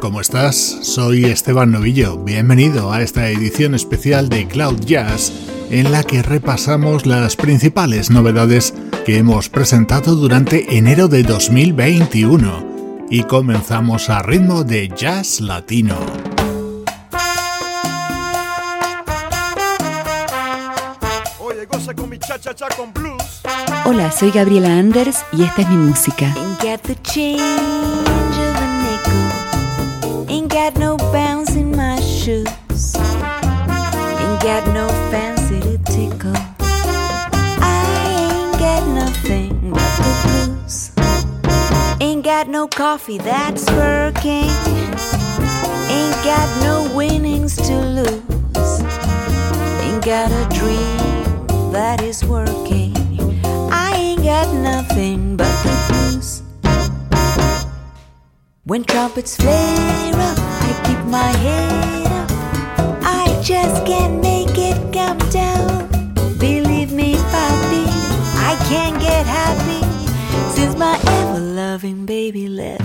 ¿Cómo estás? Soy Esteban Novillo. Bienvenido a esta edición especial de Cloud Jazz en la que repasamos las principales novedades que hemos presentado durante enero de 2021 y comenzamos a ritmo de jazz latino. Hola, soy Gabriela Anders y esta es mi música. got shoes. Ain't got no fancy to tickle. I ain't got nothing but the blues. Ain't got no coffee that's working. Ain't got no winnings to lose. Ain't got a dream that is working. I ain't got nothing but the blues. When trumpets flare up keep my head up. I just can't make it come down. Believe me, papi, I can't get happy since my ever loving baby left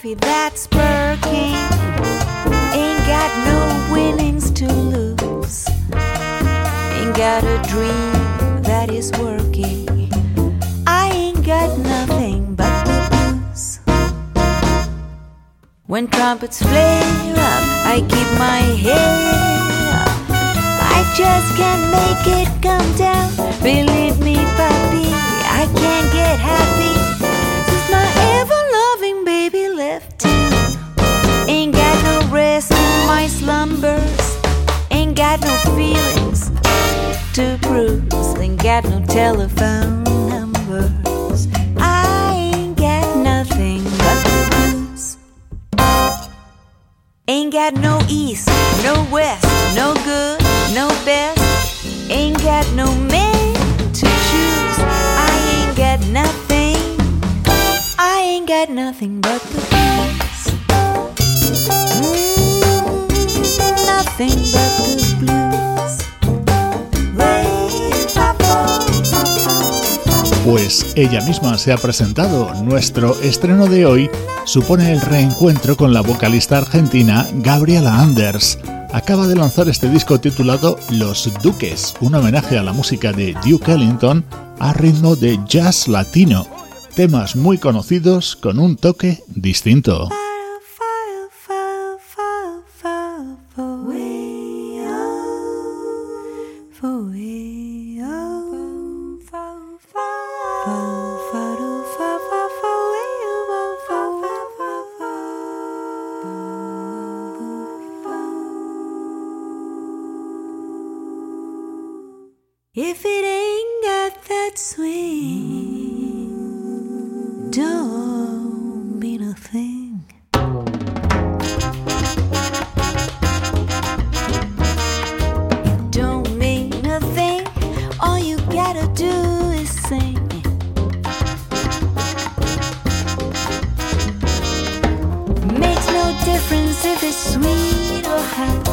coffee that's working. Ain't got no winnings to lose. Ain't got a dream that is working. I ain't got nothing but the blues. When trumpets flare up, I keep my head up. I just can't make it come down. Believe me, puppy, I can't get happy got no feelings to bruise. Ain't got no telephone numbers. I ain't got nothing but the blues. Ain't got no east, no west, no good, no best. Ain't got no man to choose. I ain't got nothing. I ain't got nothing but the blues. Mm, Pues ella misma se ha presentado. Nuestro estreno de hoy supone el reencuentro con la vocalista argentina Gabriela Anders. Acaba de lanzar este disco titulado Los Duques, un homenaje a la música de Duke Ellington a ritmo de jazz latino. Temas muy conocidos con un toque distinto. hat.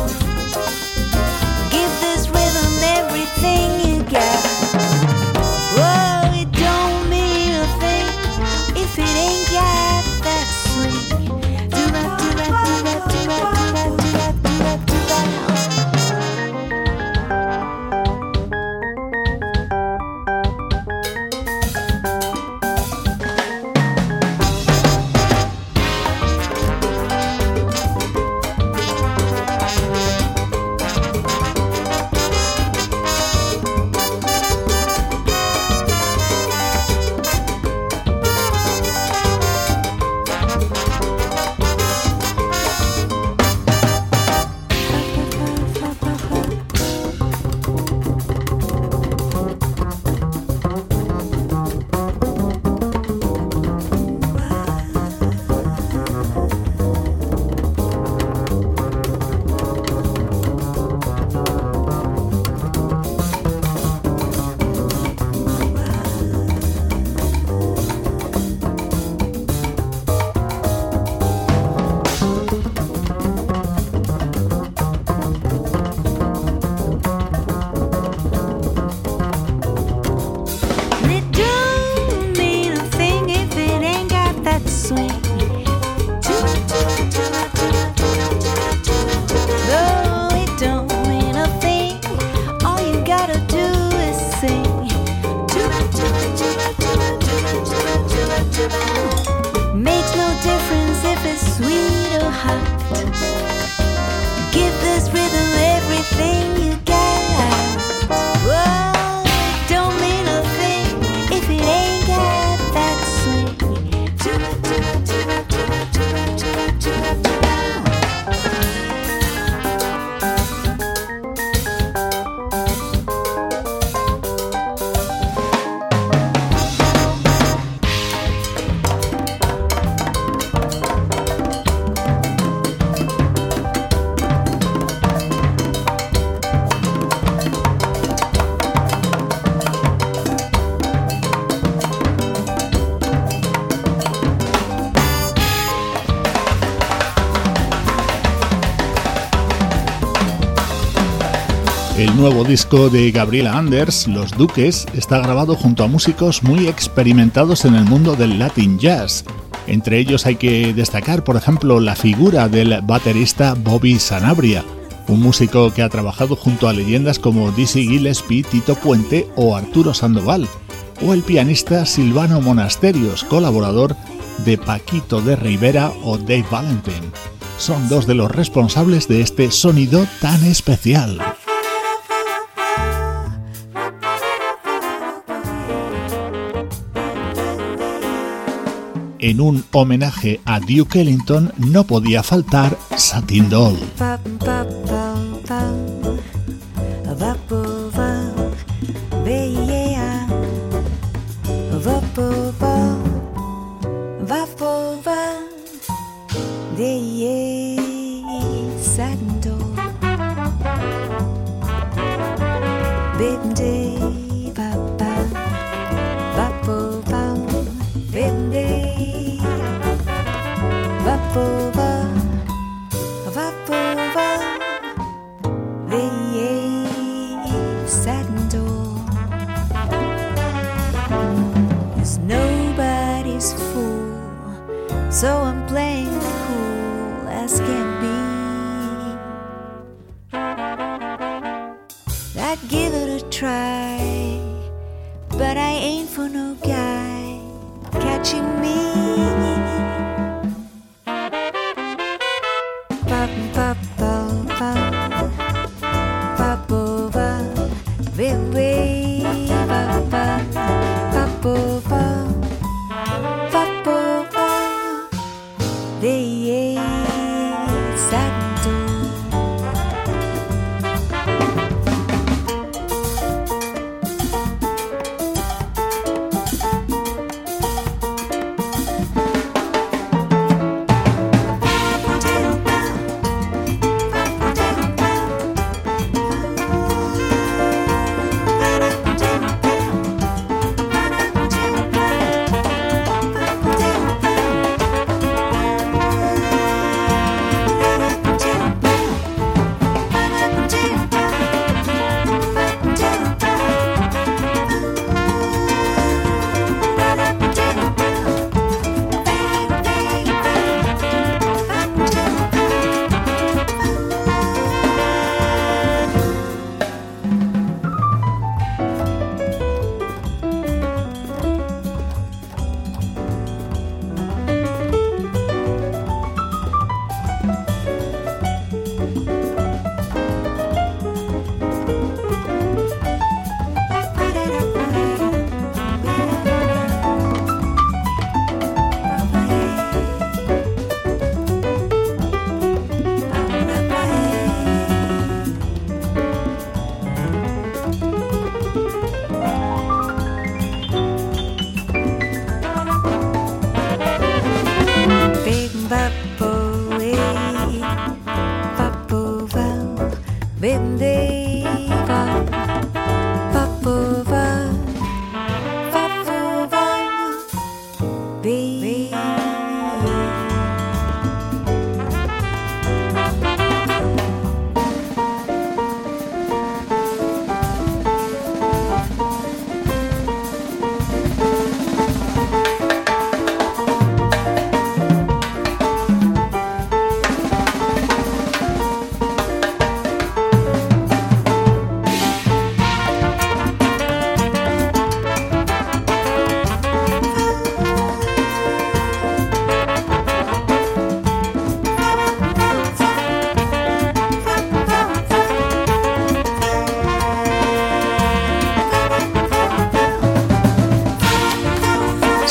nuevo disco de Gabriela Anders, Los Duques, está grabado junto a músicos muy experimentados en el mundo del Latin Jazz. Entre ellos hay que destacar, por ejemplo, la figura del baterista Bobby Sanabria, un músico que ha trabajado junto a leyendas como Dizzy Gillespie, Tito Puente o Arturo Sandoval, o el pianista Silvano Monasterios, colaborador de Paquito de Rivera o Dave Valentine. Son dos de los responsables de este sonido tan especial. en un homenaje a Duke Ellington no podía faltar Satin Doll. va,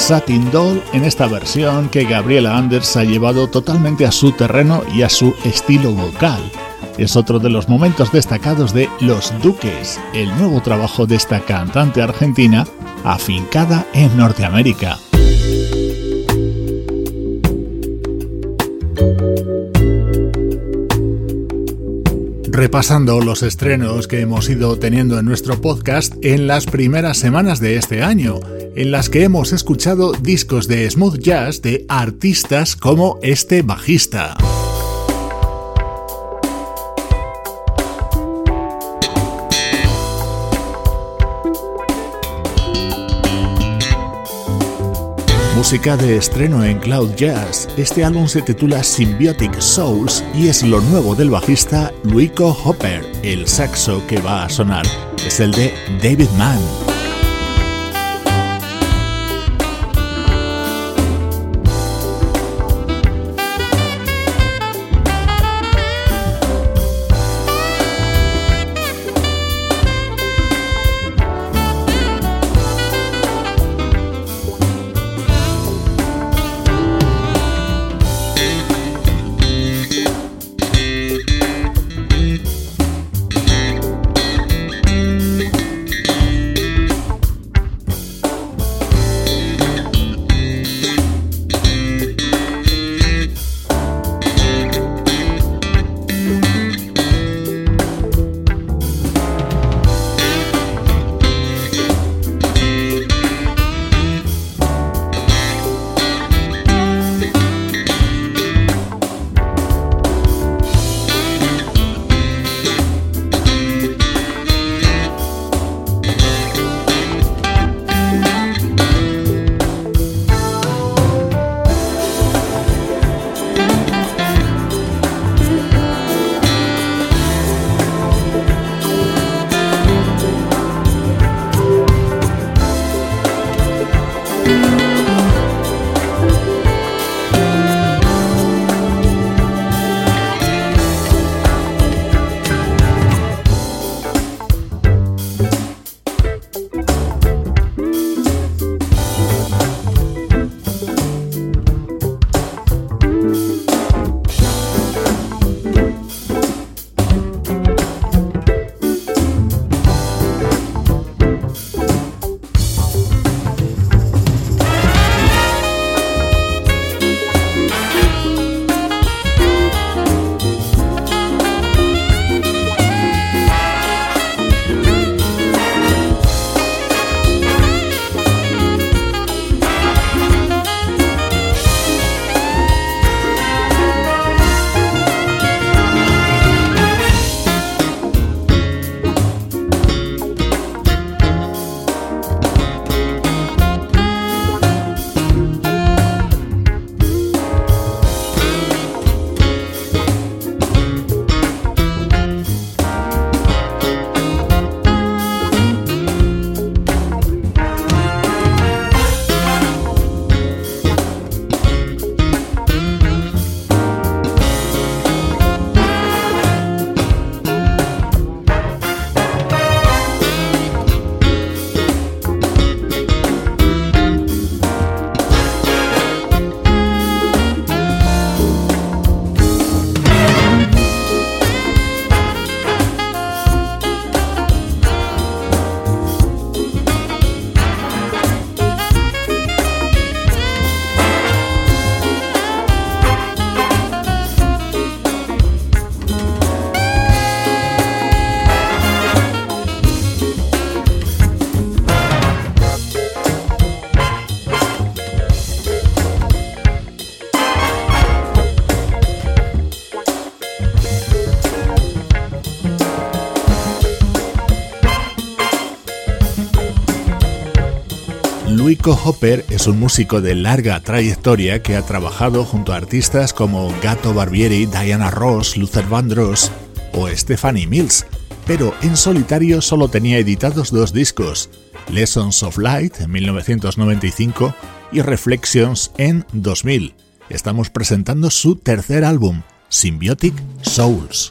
Satin Doll en esta versión que Gabriela Anders ha llevado totalmente a su terreno y a su estilo vocal. Es otro de los momentos destacados de Los Duques, el nuevo trabajo de esta cantante argentina afincada en Norteamérica. repasando los estrenos que hemos ido teniendo en nuestro podcast en las primeras semanas de este año, en las que hemos escuchado discos de smooth jazz de artistas como este bajista. música de estreno en Cloud Jazz. Este álbum se titula Symbiotic Souls y es lo nuevo del bajista Luico Hopper. El saxo que va a sonar es el de David Mann. Luico Hopper es un músico de larga trayectoria que ha trabajado junto a artistas como Gato Barbieri, Diana Ross, Luther Vandross o Stephanie Mills, pero en solitario solo tenía editados dos discos, Lessons of Light en 1995 y Reflections en 2000. Estamos presentando su tercer álbum, Symbiotic Souls.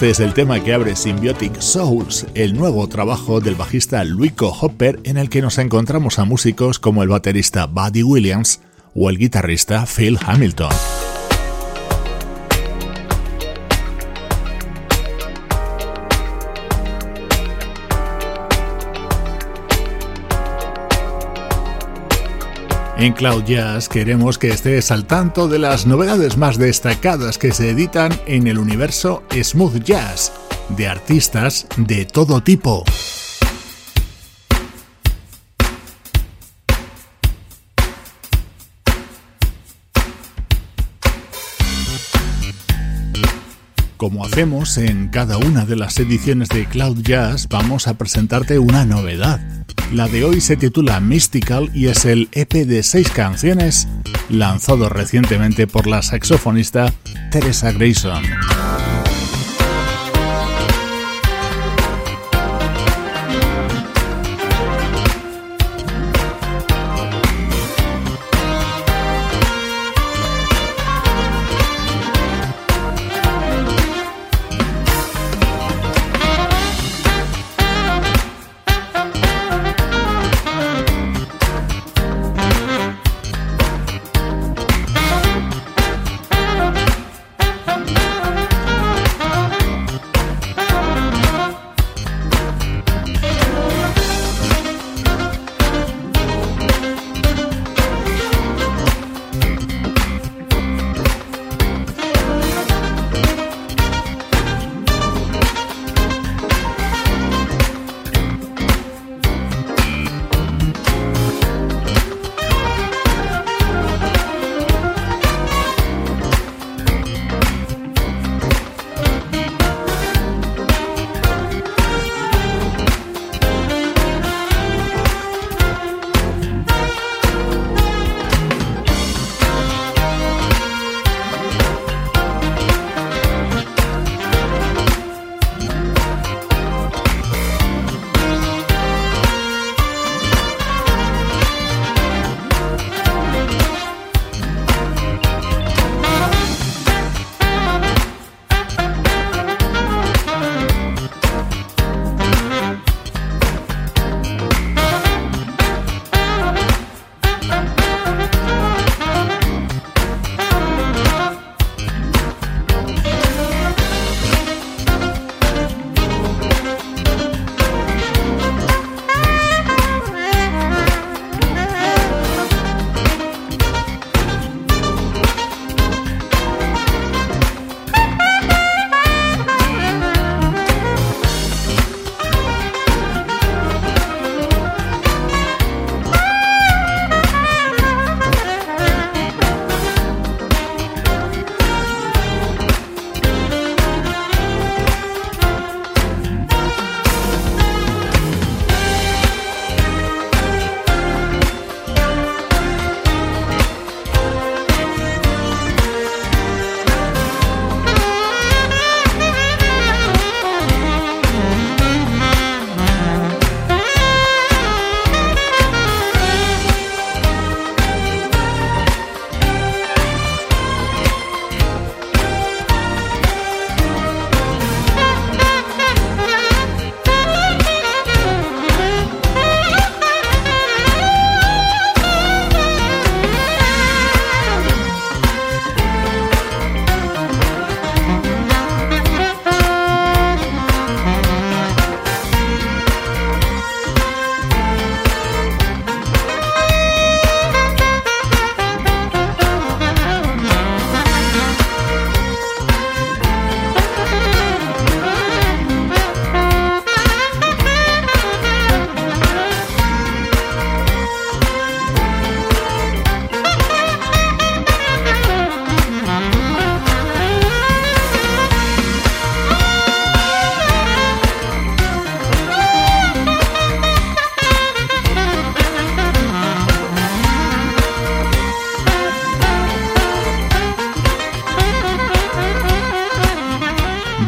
Este es el tema que abre Symbiotic Souls, el nuevo trabajo del bajista Luico Hopper en el que nos encontramos a músicos como el baterista Buddy Williams o el guitarrista Phil Hamilton. En Cloud Jazz queremos que estés al tanto de las novedades más destacadas que se editan en el universo smooth jazz, de artistas de todo tipo. Como hacemos en cada una de las ediciones de Cloud Jazz, vamos a presentarte una novedad. La de hoy se titula Mystical y es el EP de seis canciones lanzado recientemente por la saxofonista Teresa Grayson.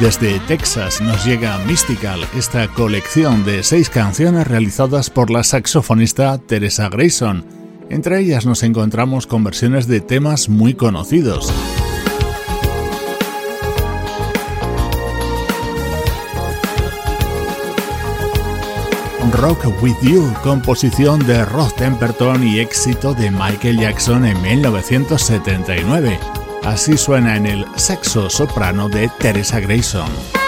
desde Texas nos llega Mystical, esta colección de seis canciones realizadas por la saxofonista Teresa Grayson. Entre ellas nos encontramos con versiones de temas muy conocidos. Rock With You, composición de Rod Temperton y éxito de Michael Jackson en 1979. Así suena en el sexo soprano de Teresa Grayson.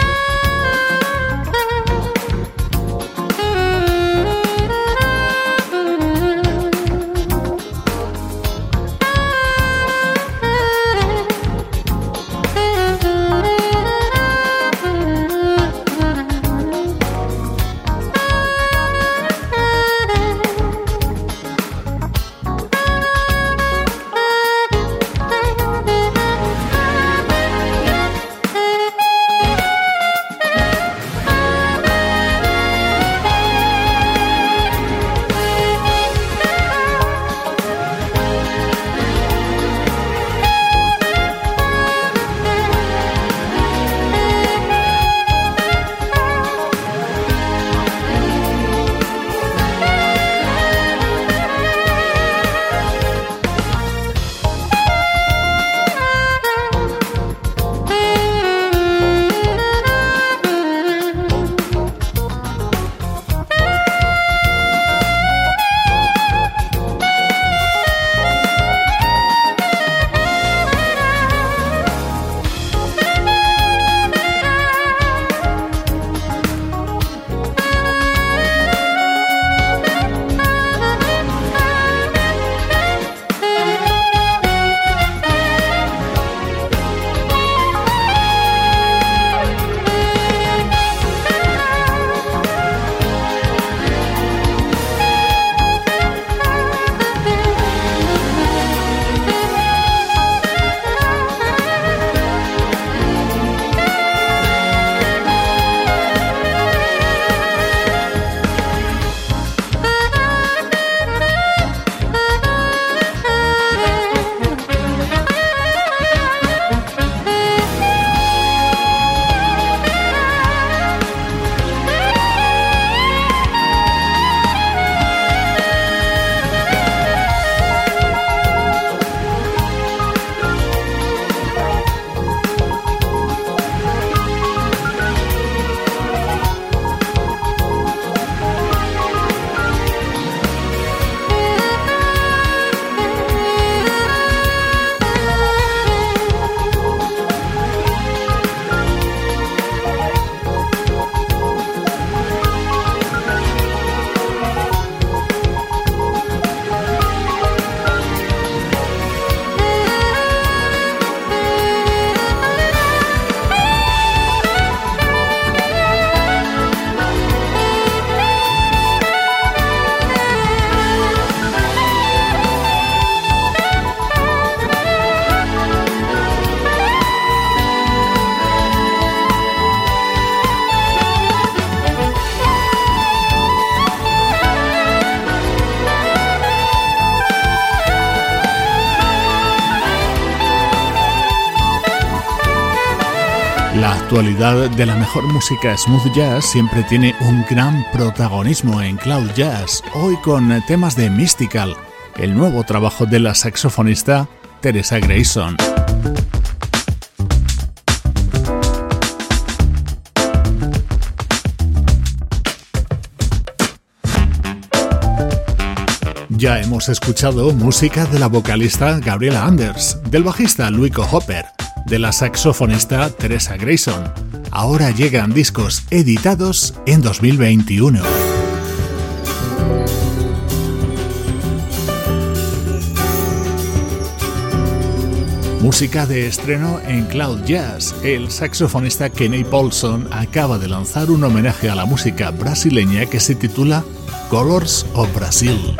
Actualidad de la mejor música smooth jazz siempre tiene un gran protagonismo en Cloud Jazz, hoy con temas de Mystical, el nuevo trabajo de la saxofonista Teresa Grayson. Ya hemos escuchado música de la vocalista Gabriela Anders, del bajista Luico Hopper, de la saxofonista Teresa Grayson. Ahora llegan discos editados en 2021. Música de estreno en Cloud Jazz. El saxofonista Kenny Paulson acaba de lanzar un homenaje a la música brasileña que se titula Colors of Brazil.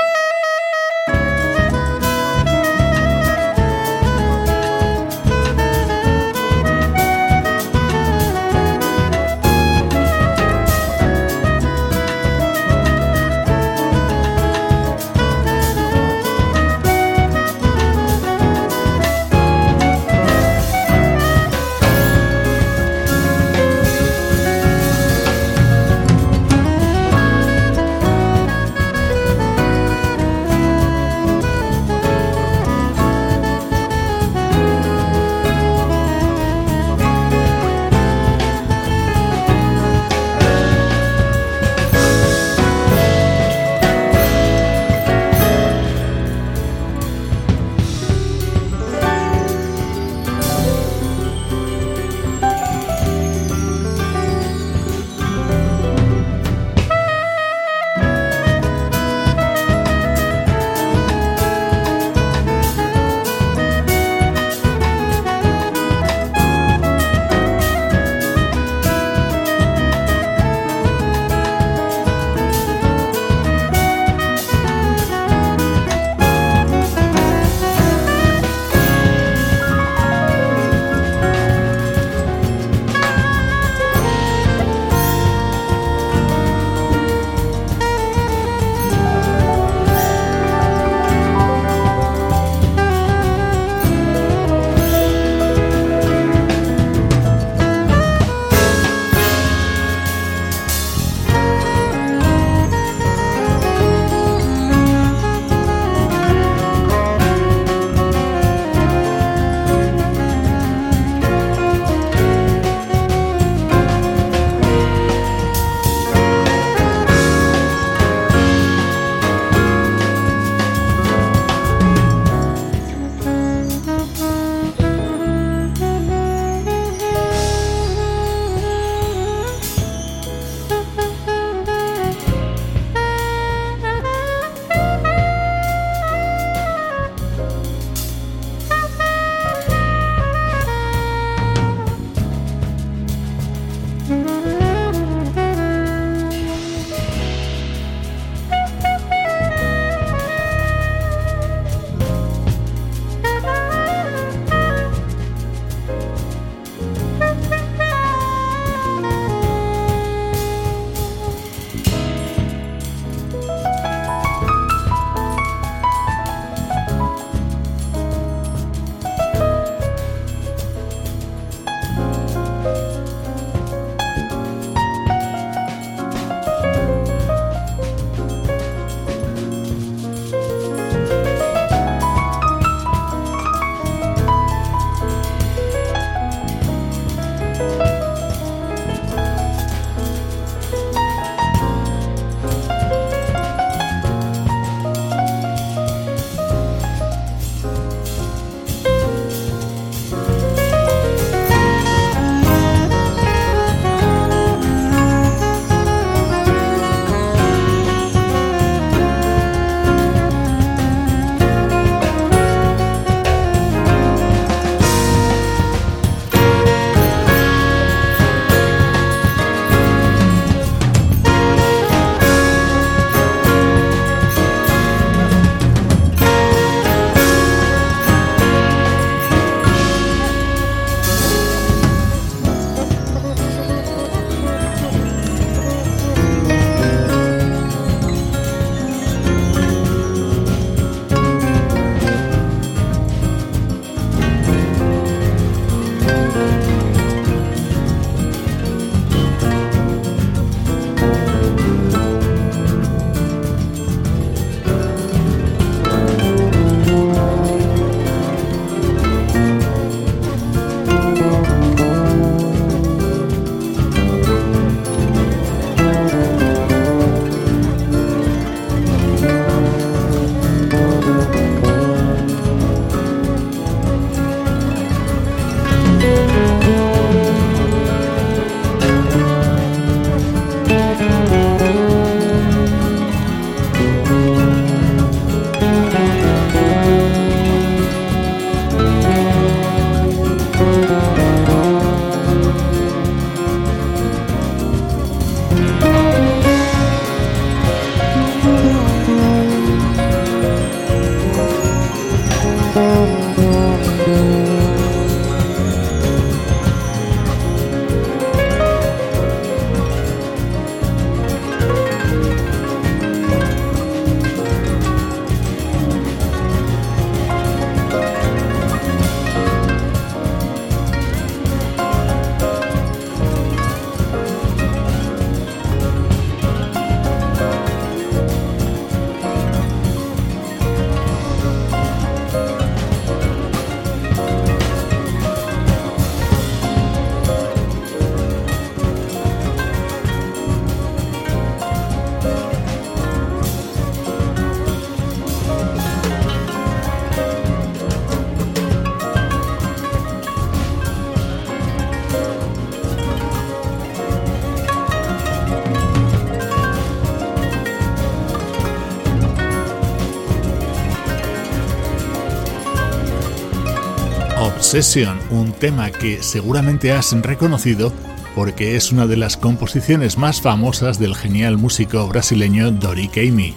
Obsession, un tema que seguramente has reconocido porque es una de las composiciones más famosas del genial músico brasileño Dori Caymmi.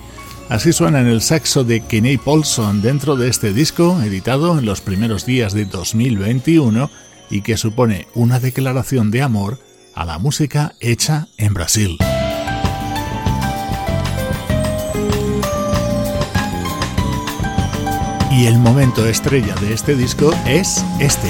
Así suena en el saxo de Kenny Paulson dentro de este disco editado en los primeros días de 2021 y que supone una declaración de amor a la música hecha en Brasil. Y el momento estrella de este disco es este.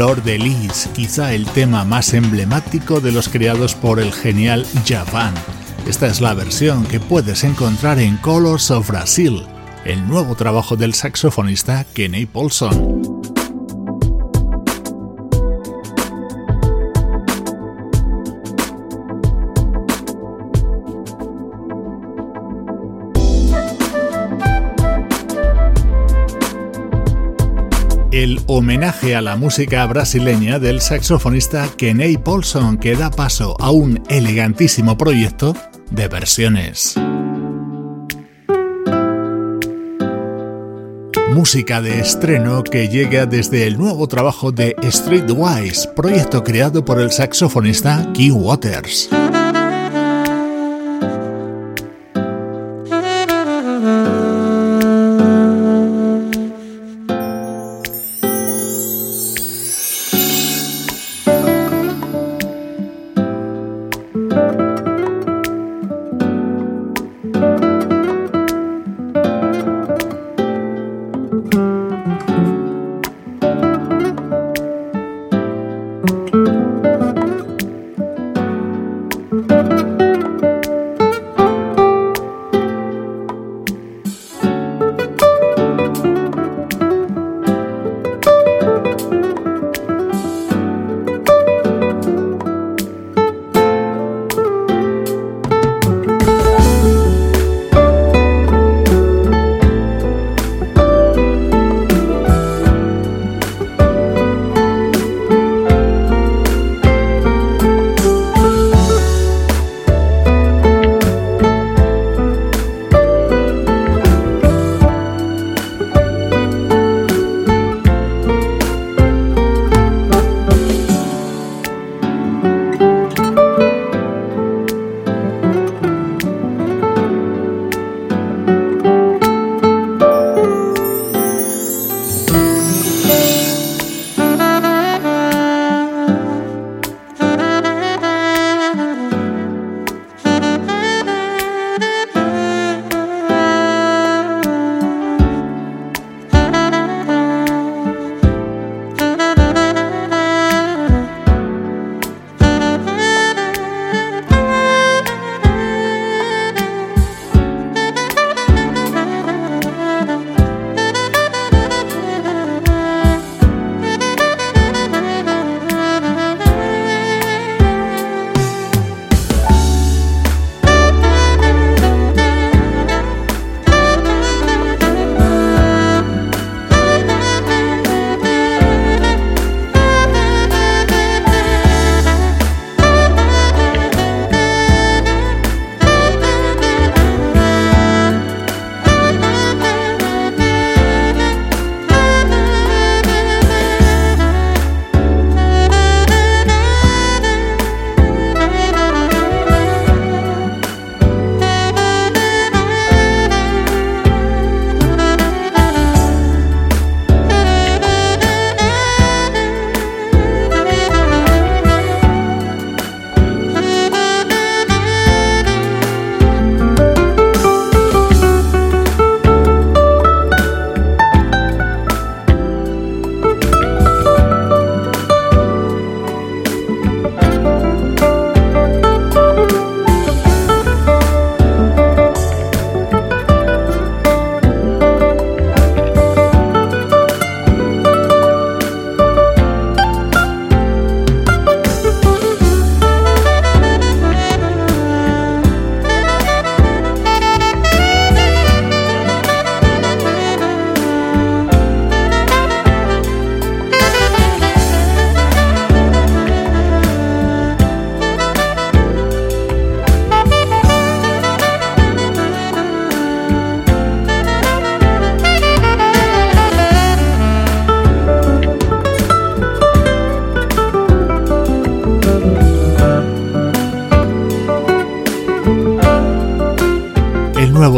Flor de Lis, quizá el tema más emblemático de los creados por el genial Japan. Esta es la versión que puedes encontrar en Colors of Brazil, el nuevo trabajo del saxofonista Kenny Paulson. El homenaje a la música brasileña del saxofonista Kenny Paulson que da paso a un elegantísimo proyecto de versiones. Música de estreno que llega desde el nuevo trabajo de Streetwise, proyecto creado por el saxofonista Key Waters.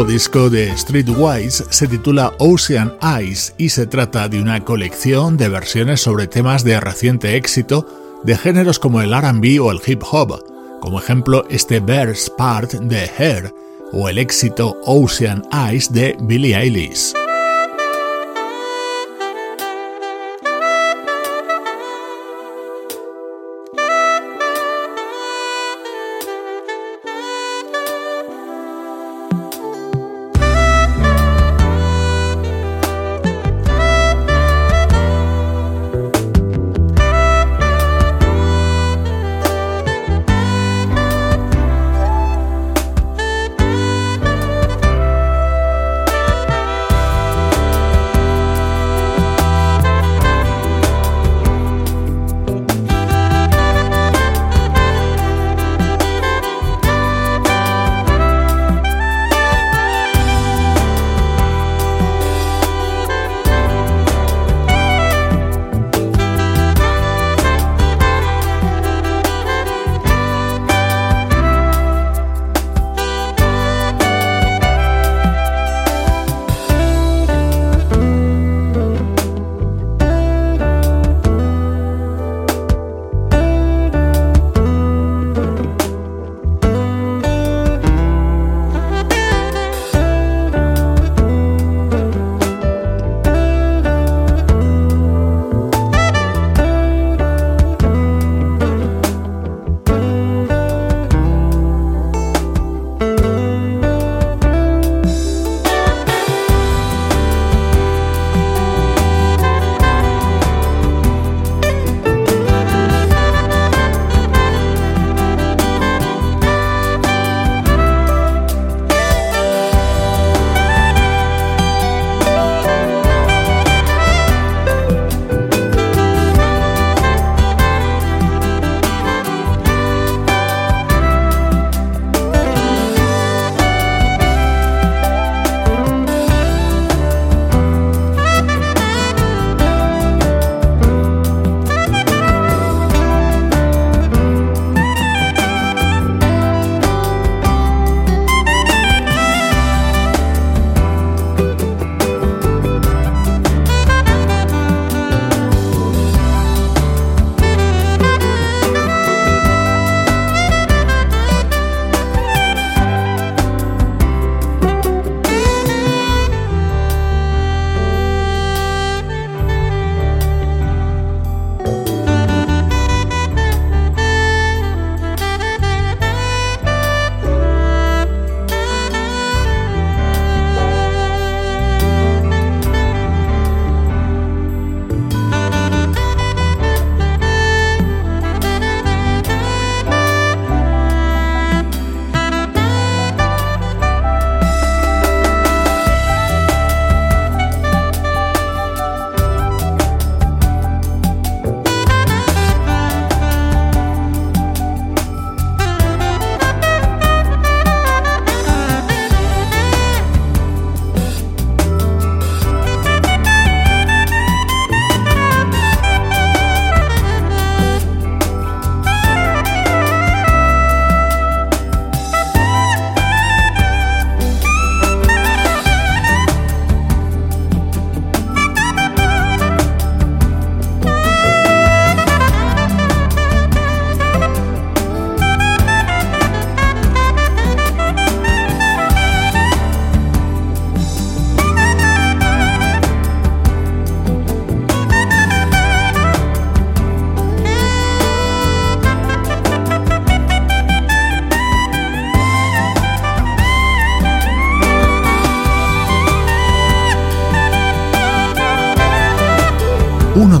Nuevo disco de Streetwise se titula Ocean Eyes y se trata de una colección de versiones sobre temas de reciente éxito de géneros como el RB o el hip hop, como ejemplo este Bears Part de Hair o el éxito Ocean Eyes de Billie Eilish.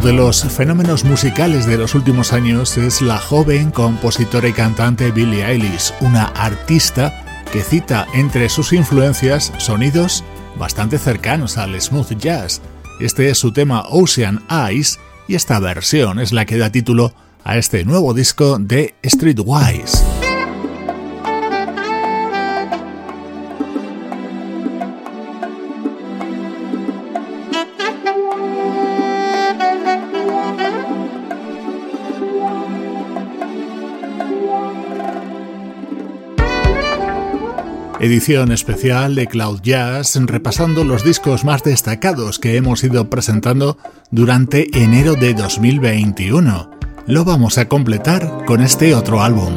De los fenómenos musicales de los últimos años es la joven compositora y cantante Billie Eilish, una artista que cita entre sus influencias sonidos bastante cercanos al smooth jazz. Este es su tema Ocean Eyes y esta versión es la que da título a este nuevo disco de Streetwise. Edición especial de Cloud Jazz repasando los discos más destacados que hemos ido presentando durante enero de 2021. Lo vamos a completar con este otro álbum.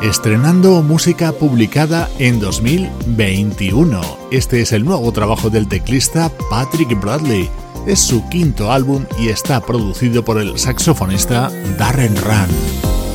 Estrenando música publicada en 2021. Este es el nuevo trabajo del teclista Patrick Bradley es su quinto álbum y está producido por el saxofonista Darren Run.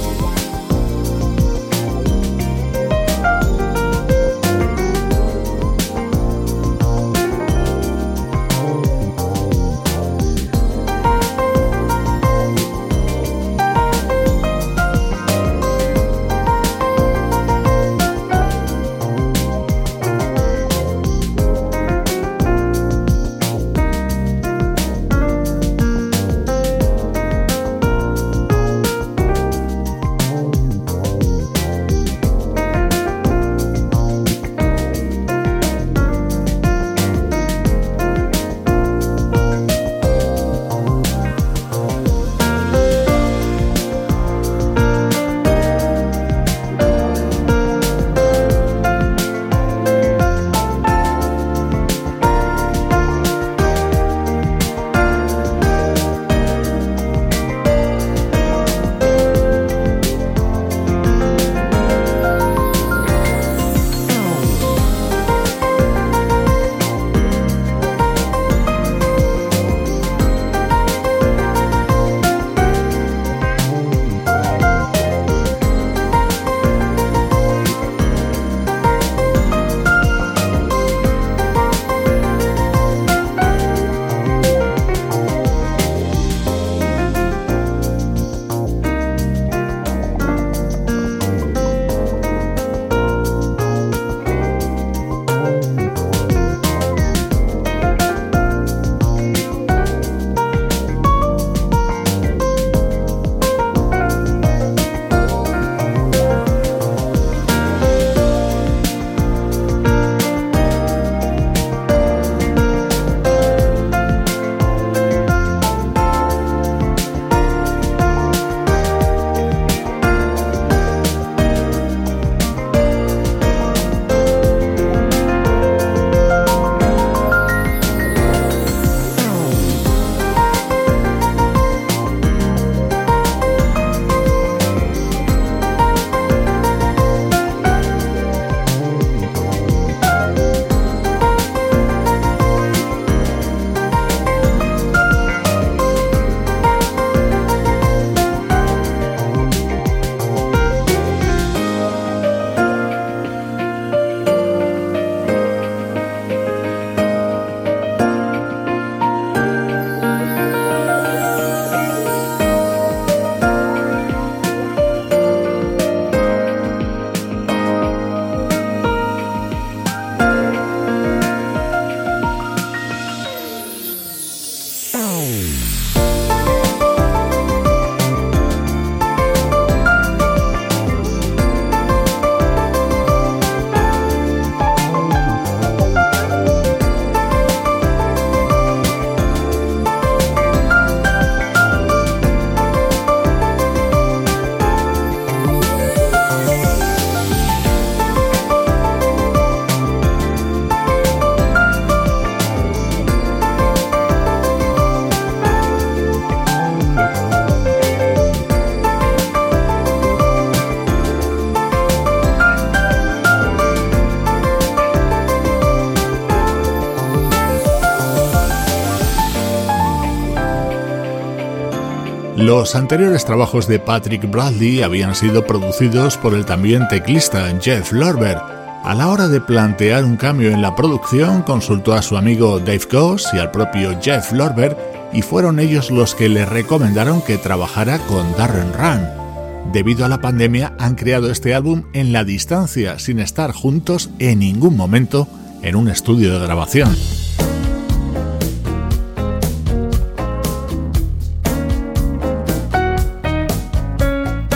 Los anteriores trabajos de Patrick Bradley habían sido producidos por el también teclista Jeff Lorber. A la hora de plantear un cambio en la producción, consultó a su amigo Dave Goss y al propio Jeff Lorber y fueron ellos los que le recomendaron que trabajara con Darren Run. Debido a la pandemia han creado este álbum en la distancia, sin estar juntos en ningún momento en un estudio de grabación.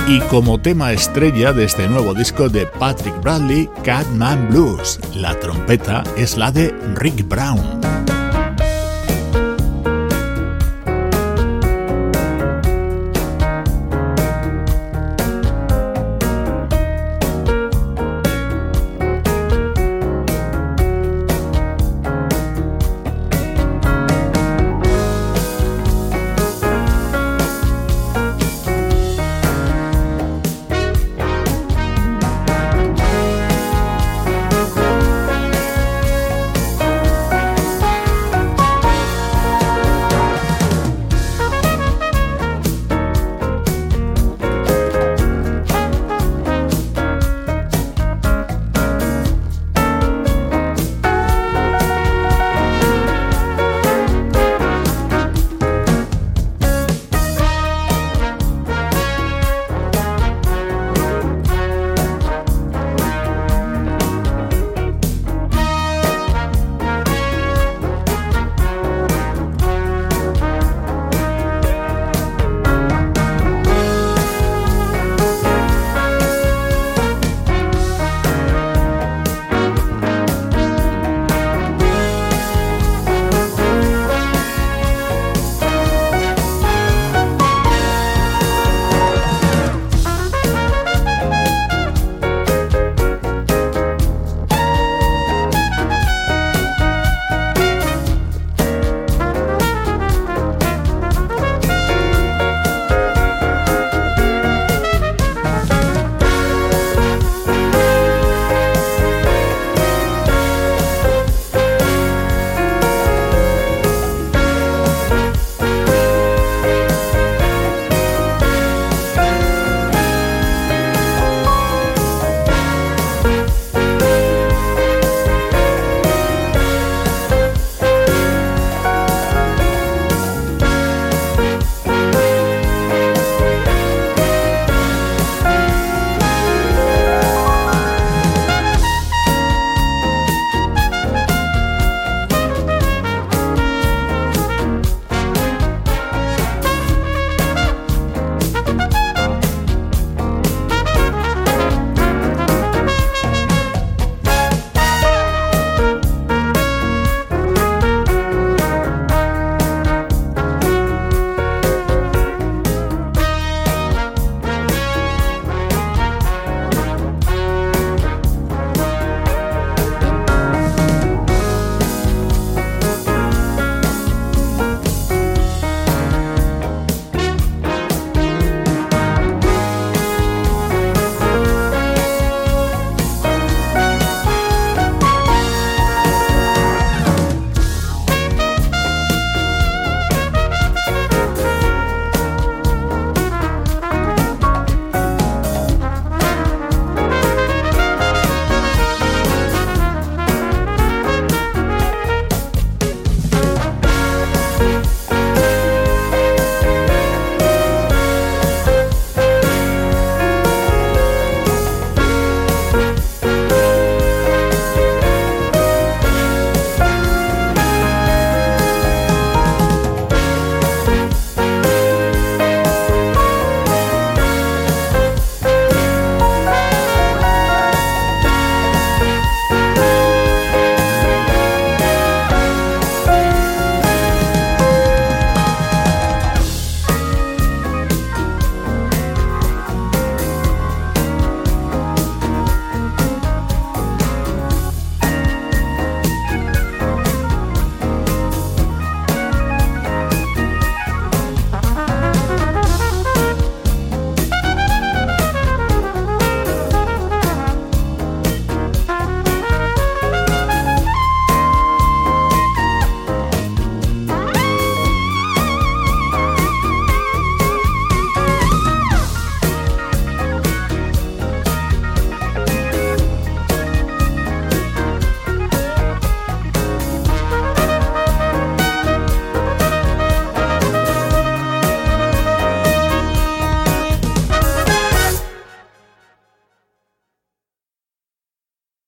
Y como tema estrella de este nuevo disco de Patrick Bradley, Catman Blues. La trompeta es la de Rick Brown.